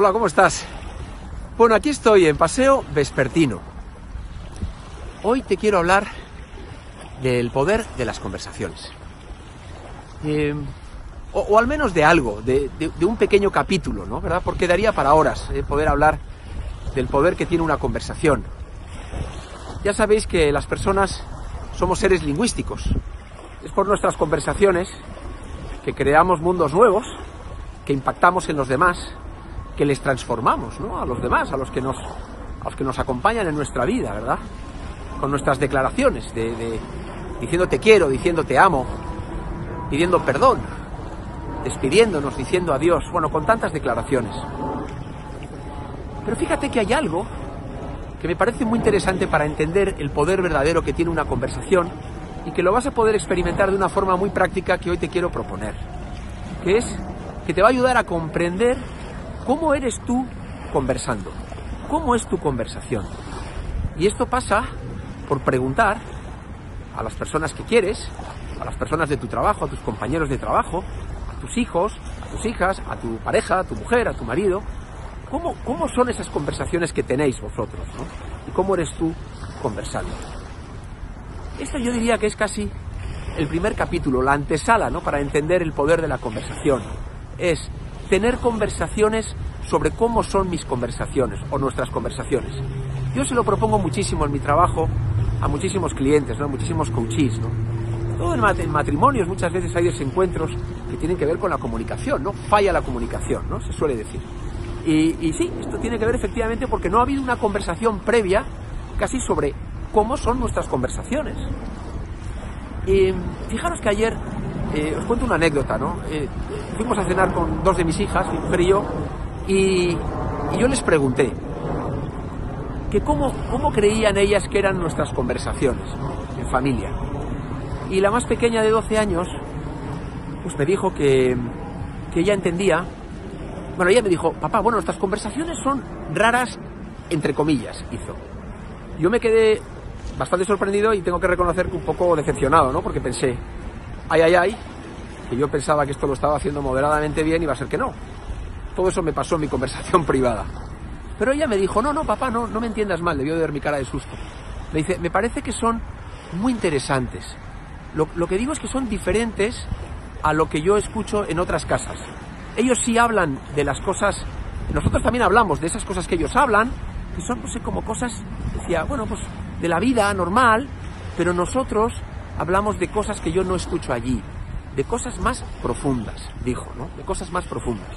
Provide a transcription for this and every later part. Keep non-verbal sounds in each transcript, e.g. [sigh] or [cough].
Hola, ¿cómo estás? Bueno, aquí estoy en Paseo Vespertino. Hoy te quiero hablar del poder de las conversaciones. Eh, o, al menos de algo, de, un pequeño capítulo, ¿no? ¿Verdad? Porque daría para horas eh, poder hablar del poder que tiene una conversación. Ya sabéis que las personas somos seres lingüísticos. Es por nuestras conversaciones que creamos mundos nuevos, que impactamos en los demás, que les transformamos, ¿no? A los demás, a los que nos, a los que nos acompañan en nuestra vida, ¿verdad? Con nuestras declaraciones de, diciendo te quiero, diciendo te amo, pidiendo perdón, despidiéndonos, diciendo adiós, bueno, con tantas declaraciones. Pero fíjate que hay algo que me parece muy interesante para entender el poder verdadero que tiene una conversación y que lo vas a poder experimentar de una forma muy práctica que hoy te quiero proponer, que es que te va a ayudar a comprender cómo eres tú conversando, cómo es tu conversación. Y esto pasa por preguntar a las personas que quieres, a las personas de tu trabajo, a tus compañeros de trabajo, a tus hijos, a tus hijas, a tu pareja, a tu mujer, a tu marido, ¿cómo, cómo son esas conversaciones que tenéis vosotros? ¿no? ¿Y cómo eres tú conversando? Esto yo diría que es casi el primer capítulo, la antesala, ¿no? Para entender el poder de la conversación. Es tener conversaciones sobre cómo son mis conversaciones o nuestras conversaciones. Yo se lo propongo muchísimo en mi trabajo a muchísimos clientes, ¿no? a muchísimos coaches. ¿no? Todo en matrimonios muchas veces hay desencuentros que tienen que ver con la comunicación, ¿no? Falla la comunicación, ¿no? Se suele decir. Y, y sí, esto tiene que ver efectivamente porque no ha habido una conversación previa casi sobre cómo son nuestras conversaciones. Y fijaros que ayer, eh, os cuento una anécdota, ¿no? Eh, fuimos a cenar con dos de mis hijas, mi mujer y yo, y, yo les pregunté que cómo, cómo, creían ellas que eran nuestras conversaciones en familia. Y la más pequeña de 12 años, pues me dijo que, que ella entendía, bueno, ella me dijo, papá, bueno, nuestras conversaciones son raras, entre comillas, hizo. Yo me quedé bastante sorprendido y tengo que reconocer que un poco decepcionado, ¿no? Porque pensé, ay, ay, ay, que yo pensaba que esto lo estaba haciendo moderadamente bien y va a ser que no. Todo eso me pasó en mi conversación [laughs] privada. Pero ella me dijo, no, no, papá, no, no me entiendas mal, debió de ver mi cara de susto. Me dice, me parece que son muy interesantes. Lo, lo, que digo es que son diferentes a lo que yo escucho en otras casas. Ellos sí hablan de las cosas, nosotros también hablamos de esas cosas que ellos hablan, que son pues, como cosas, decía, bueno, pues de la vida normal, pero nosotros hablamos de cosas que yo no escucho allí, de cosas más profundas, dijo, ¿no? De cosas más profundas.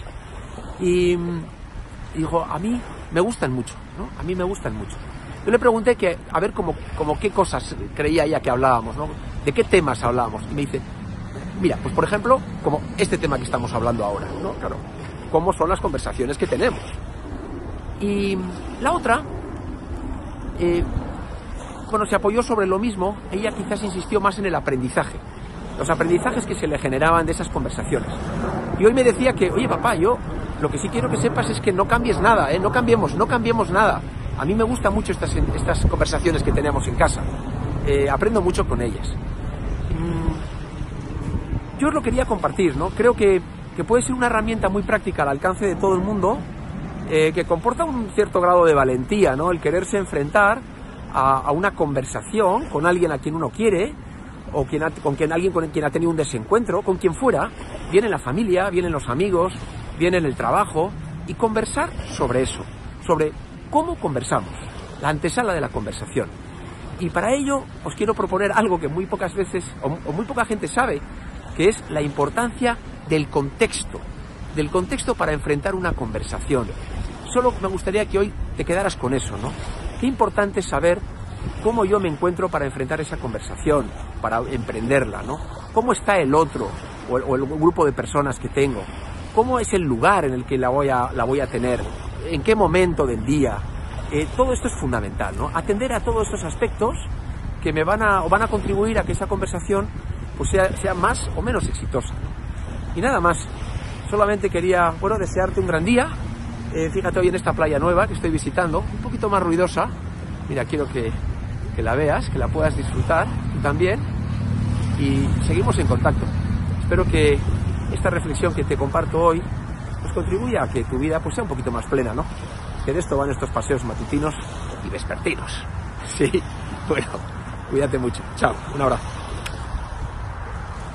Y, y dijo, a mí me gustan mucho, ¿no? A mí me gustan mucho. Yo le pregunté que, a ver, como, como qué cosas creía ella que hablábamos, ¿no? De qué temas hablábamos. Y me dice, mira, pues por ejemplo, como este tema que estamos hablando ahora, ¿no? Claro, cómo son las conversaciones que tenemos. Y la otra, eh, bueno, se apoyó sobre lo mismo, ella quizás insistió más en el aprendizaje, los aprendizajes que se le generaban de esas conversaciones. Y hoy me decía que, oye papá, yo lo que sí quiero que sepas es que no cambies nada, ¿eh? no cambiemos, no cambiemos nada. A mí me gustan mucho estas, estas conversaciones que tenemos en casa, eh, aprendo mucho con ellas. Mm, yo os lo quería compartir, ¿no? Creo que, que, puede ser una herramienta muy práctica al alcance de todo el mundo, eh, que comporta un cierto grado de valentía, ¿no? El quererse enfrentar a, una conversación con alguien a quien uno quiere, o con quien, alguien con quien ha tenido un desencuentro, con quien fuera, viene la familia, vienen los amigos, viene el trabajo, y conversar sobre eso, sobre cómo conversamos, la antesala de la conversación. Y para ello os quiero proponer algo que muy pocas veces, o, o muy poca gente sabe, que es la importancia del contexto, del contexto para enfrentar una conversación. Solo me gustaría que hoy te quedaras con eso, ¿no? Qué importante es saber cómo yo me encuentro para enfrentar esa conversación, para emprenderla, ¿no? ¿Cómo está el otro o el, o el grupo de personas que tengo? ¿Cómo es el lugar en el que la voy a, la voy a tener? ¿En qué momento del día? Eh, todo esto es fundamental, ¿no? Atender a todos estos aspectos que me van a, o van a contribuir a que esa conversación pues sea, sea más o menos exitosa. Y nada más, solamente quería, bueno, desearte un gran día. Eh, fíjate hoy en esta playa nueva que estoy visitando, un poquito más ruidosa. Mira, quiero que, que la veas, que la puedas disfrutar tú también. Y seguimos en contacto. Espero que esta reflexión que te comparto hoy pues contribuye a que tu vida pues, sea un poquito más plena, ¿no? Que de esto van estos paseos matutinos y vespertinos. [laughs] Sí, bueno, cuídate mucho. Chao, un abrazo.